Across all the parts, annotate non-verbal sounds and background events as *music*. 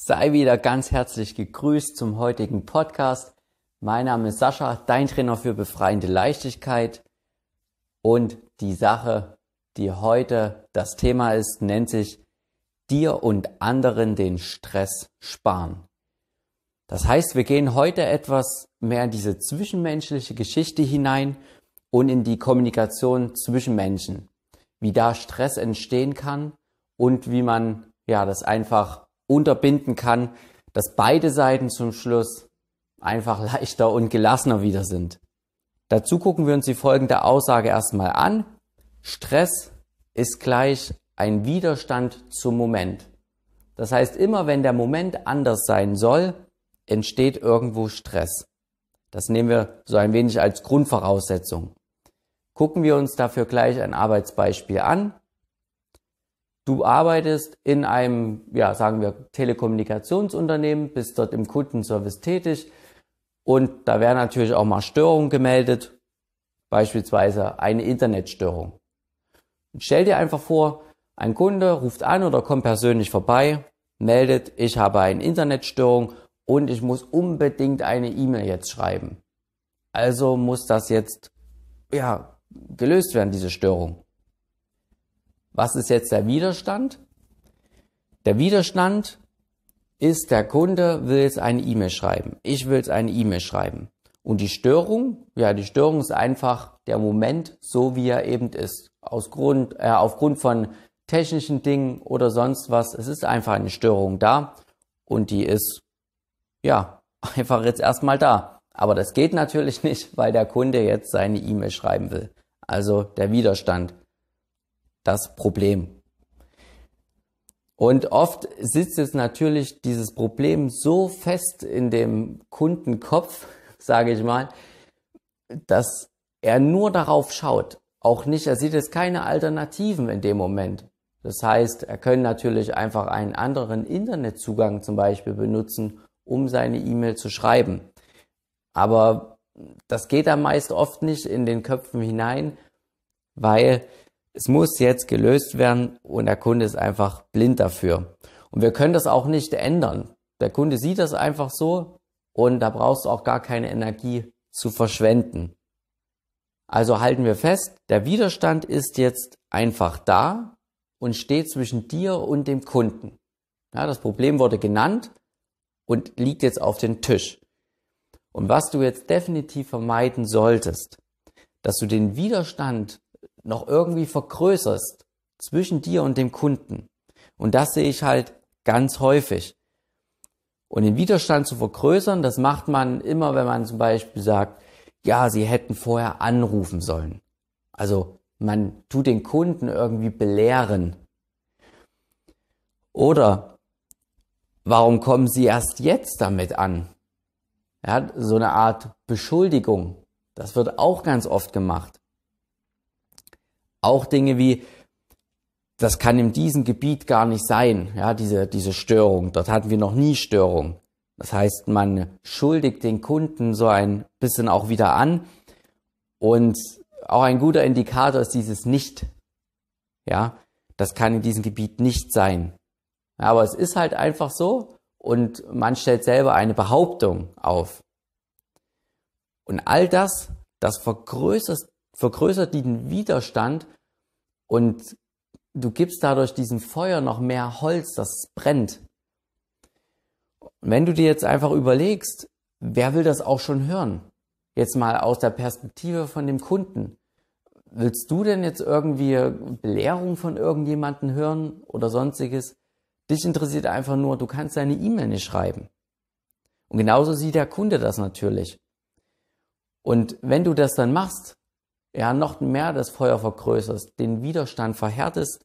Sei wieder ganz herzlich gegrüßt zum heutigen Podcast. Mein Name ist Sascha, dein Trainer für befreiende Leichtigkeit. Und die Sache, die heute das Thema ist, nennt sich dir und anderen den Stress sparen. Das heißt, wir gehen heute etwas mehr in diese zwischenmenschliche Geschichte hinein und in die Kommunikation zwischen Menschen, wie da Stress entstehen kann und wie man ja das einfach unterbinden kann, dass beide Seiten zum Schluss einfach *laughs* leichter und gelassener wieder sind. Dazu gucken wir uns die folgende Aussage erstmal an. Stress ist gleich ein Widerstand zum Moment. Das heißt, immer wenn der Moment anders sein soll, entsteht irgendwo Stress. Das nehmen wir so ein wenig als Grundvoraussetzung. Gucken wir uns dafür gleich ein Arbeitsbeispiel an. Du arbeitest in einem, ja, sagen wir, Telekommunikationsunternehmen, bist dort im Kundenservice tätig und da werden natürlich auch mal Störungen gemeldet, beispielsweise eine Internetstörung. stell dir einfach vor, ein Kunde ruft an oder kommt persönlich vorbei, meldet, ich habe eine Internetstörung und ich muss unbedingt eine E-Mail jetzt schreiben. Also muss das jetzt, ja, gelöst werden, diese Störung. Was ist jetzt der Widerstand? Der Widerstand ist, der Kunde will jetzt eine E-Mail schreiben. Ich will jetzt eine E-Mail schreiben. Und die Störung, ja, die Störung ist einfach der Moment, so wie er eben ist. Aus Grund, äh, aufgrund von technischen Dingen oder sonst was. Es ist einfach eine Störung da und die ist, ja, *laughs* einfach jetzt erstmal da. Aber das geht natürlich nicht, weil der Kunde jetzt seine E-Mail schreiben will. Also der Widerstand, das Problem. Und oft sitzt jetzt natürlich dieses Problem so fest in dem Kundenkopf, *laughs* sage ich mal, dass er nur darauf schaut. Auch nicht, er sieht jetzt keine Alternativen in dem Moment. Das heißt, er könnte natürlich einfach einen anderen Internetzugang zum Beispiel benutzen, um seine E-Mail zu schreiben. Aber das geht dann meist oft nicht in den Köpfen hinein, weil es muss jetzt gelöst werden und der Kunde ist einfach blind dafür. Und wir können das auch nicht ändern. Der Kunde sieht das einfach so und da brauchst du auch gar keine Energie zu verschwenden. Also halten wir fest, der Widerstand ist jetzt einfach da und steht zwischen dir und dem Kunden. Ja, das Problem wurde genannt und liegt jetzt auf dem Tisch. Und was du jetzt definitiv vermeiden solltest, dass du den Widerstand noch irgendwie vergrößerst zwischen dir und dem Kunden. Und das sehe ich halt ganz häufig. Und den Widerstand zu vergrößern, das macht man immer, wenn man zum Beispiel sagt, ja, sie hätten vorher anrufen sollen. Also man tut den Kunden irgendwie belehren. Oder warum kommen Sie erst jetzt damit an? Ja, so eine Art Beschuldigung. Das wird auch ganz oft gemacht. Auch Dinge wie, das kann in diesem Gebiet gar nicht sein, ja, diese, diese Störung. Dort hatten wir noch nie Störung. Das heißt, man schuldigt den Kunden so ein bisschen auch wieder an und auch ein guter Indikator ist dieses Nicht. Ja, das kann in diesem Gebiet nicht sein. Aber es ist halt einfach so und man stellt selber eine Behauptung auf. Und all das, das vergrößert, vergrößert den Widerstand und du gibst dadurch diesem Feuer noch mehr Holz, das brennt. Und wenn du dir jetzt einfach überlegst, wer will das auch schon hören? Jetzt mal aus der Perspektive von dem Kunden. Willst du denn jetzt irgendwie Belehrung von irgendjemanden hören oder sonstiges? Dich interessiert einfach nur, du kannst deine E-Mail nicht schreiben. Und genauso sieht der Kunde das natürlich. Und wenn du das dann machst, ja, noch mehr das Feuer vergrößerst, den Widerstand verhärtest,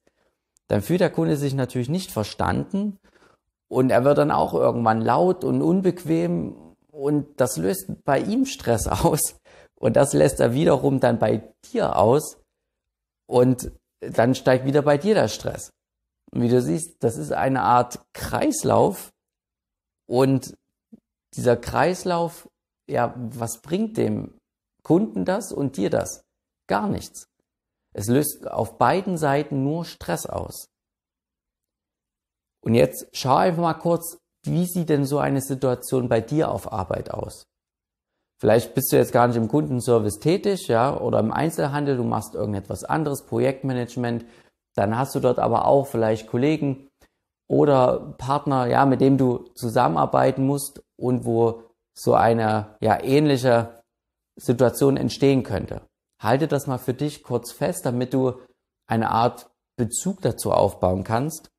dann fühlt der Kunde sich natürlich nicht verstanden und er wird dann auch irgendwann laut und unbequem und das löst bei ihm Stress aus und das lässt er wiederum dann bei dir aus und dann steigt wieder bei dir der Stress. Und wie du siehst, das ist eine Art Kreislauf und dieser Kreislauf, ja, was bringt dem Kunden das und dir das? Gar nichts. Es löst auf beiden Seiten nur Stress aus. Und jetzt schau einfach mal kurz, wie sieht denn so eine Situation bei dir auf Arbeit aus? Vielleicht bist du jetzt gar nicht im Kundenservice tätig, ja, oder im Einzelhandel, du machst irgendetwas anderes, Projektmanagement, dann hast du dort aber auch vielleicht Kollegen oder Partner, ja, mit dem du zusammenarbeiten musst und wo so eine, ja, ähnliche Situation entstehen könnte. Halte das mal für dich kurz fest, damit du eine Art Bezug dazu aufbauen kannst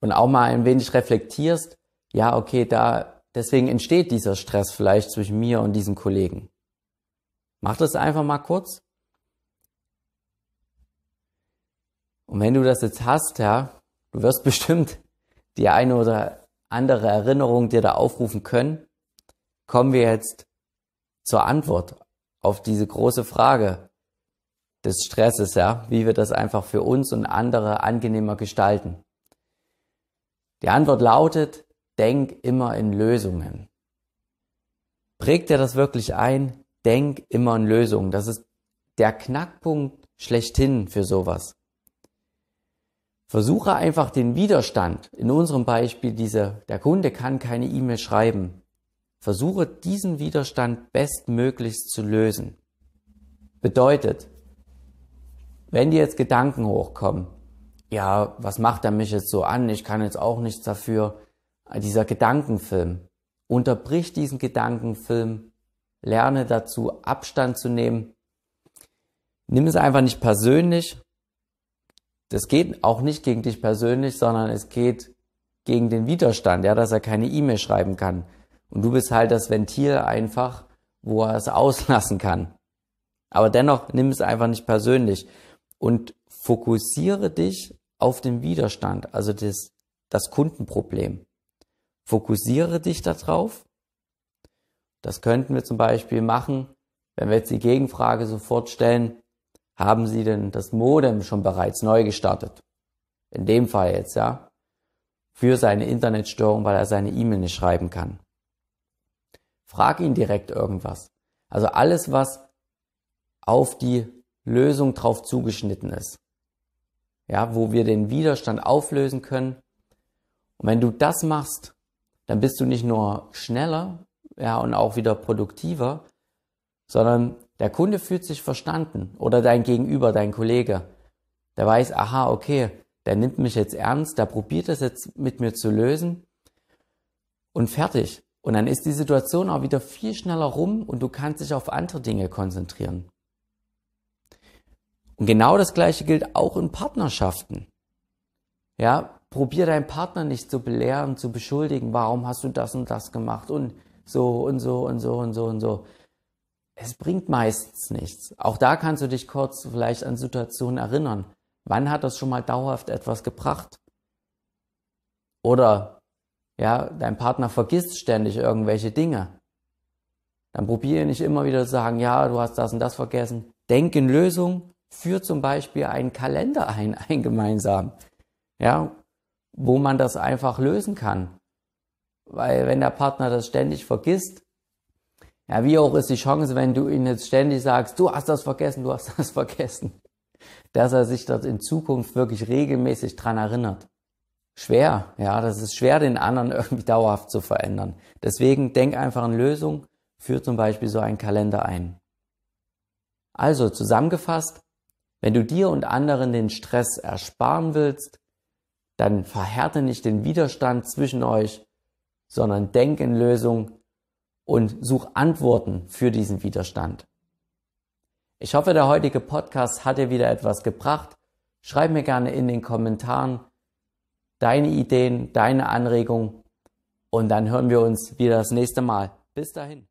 und auch mal ein wenig reflektierst, ja, okay, da, deswegen entsteht dieser Stress vielleicht zwischen mir und diesem Kollegen. Mach das einfach mal kurz. Und wenn du das jetzt hast, ja, du wirst *laughs* bestimmt die eine oder andere Erinnerung dir da aufrufen können, kommen wir jetzt zur Antwort auf diese große Frage des Stresses, ja, wie wir das einfach für uns und andere angenehmer gestalten. Die Antwort lautet, denk immer in Lösungen. Prägt dir das wirklich ein? Denk immer in Lösungen. Das ist der Knackpunkt schlechthin für sowas. Versuche einfach den Widerstand. In unserem Beispiel diese, der Kunde kann keine E-Mail schreiben. Versuche diesen Widerstand bestmöglichst zu lösen. Bedeutet, wenn dir jetzt Gedanken hochkommen, ja, was macht er mich jetzt so an? Ich kann jetzt auch nichts dafür. Dieser Gedankenfilm. Unterbrich diesen Gedankenfilm. Lerne dazu, Abstand zu nehmen. Nimm es einfach nicht persönlich. Das geht auch nicht gegen dich persönlich, sondern es geht gegen den Widerstand, ja, dass er keine E-Mail schreiben kann. Und du bist halt das Ventil einfach, wo er es *laughs* auslassen kann. Aber dennoch nimm es einfach nicht persönlich und fokussiere dich auf den Widerstand, also das, das Kundenproblem. Fokussiere dich darauf. Das könnten wir zum Beispiel machen, wenn wir jetzt die Gegenfrage sofort stellen, haben Sie denn das Modem schon bereits neu gestartet? In dem Fall jetzt, ja. Für seine Internetstörung, weil er seine E-Mail nicht schreiben kann. Frag ihn direkt irgendwas. Also alles, was auf die Lösung drauf zugeschnitten ist ja, wo wir den Widerstand auflösen können. Und wenn du das machst, dann bist du nicht nur schneller, ja, und auch wieder produktiver, sondern der Kunde fühlt sich verstanden oder dein Gegenüber, dein Kollege, der weiß, aha, okay, der nimmt mich jetzt ernst, der probiert es jetzt mit mir zu lösen und fertig. Und dann ist die Situation auch wieder viel schneller rum und du kannst dich auf andere Dinge konzentrieren. Und genau das Gleiche gilt auch in Partnerschaften. Ja, probier deinen Partner nicht zu belehren, zu beschuldigen, warum hast du das und das gemacht und so und so und so und so und so. Es bringt meistens nichts. Auch da kannst du dich kurz vielleicht an Situationen erinnern. Wann hat das schon mal dauerhaft etwas gebracht? Oder, ja, dein Partner vergisst ständig irgendwelche Dinge. Dann probiere nicht immer wieder zu sagen, ja, du hast das und das vergessen. Denk in Lösungen Führt zum Beispiel einen Kalender ein, *laughs* ein gemeinsam, ja, wo man das einfach lösen kann. Weil wenn der Partner das ständig vergisst, ja, wie hoch ist die Chance, wenn du ihn jetzt ständig sagst, du hast das vergessen, du hast *laughs* das vergessen, dass er sich dort in Zukunft wirklich regelmäßig dran erinnert. Schwer, ja, das ist schwer, den anderen *laughs* irgendwie dauerhaft zu verändern. Deswegen denk einfach an Lösung, führ zum Beispiel so einen Kalender ein. Also zusammengefasst, wenn du dir und anderen den Stress ersparen willst, dann verhärte nicht den Widerstand zwischen euch, sondern denk in Lösung und such Antworten für diesen Widerstand. Ich hoffe, der heutige Podcast hat dir wieder etwas gebracht. Schreib mir gerne in den Kommentaren deine Ideen, deine Anregungen und dann hören wir uns wieder das nächste Mal. Bis dahin.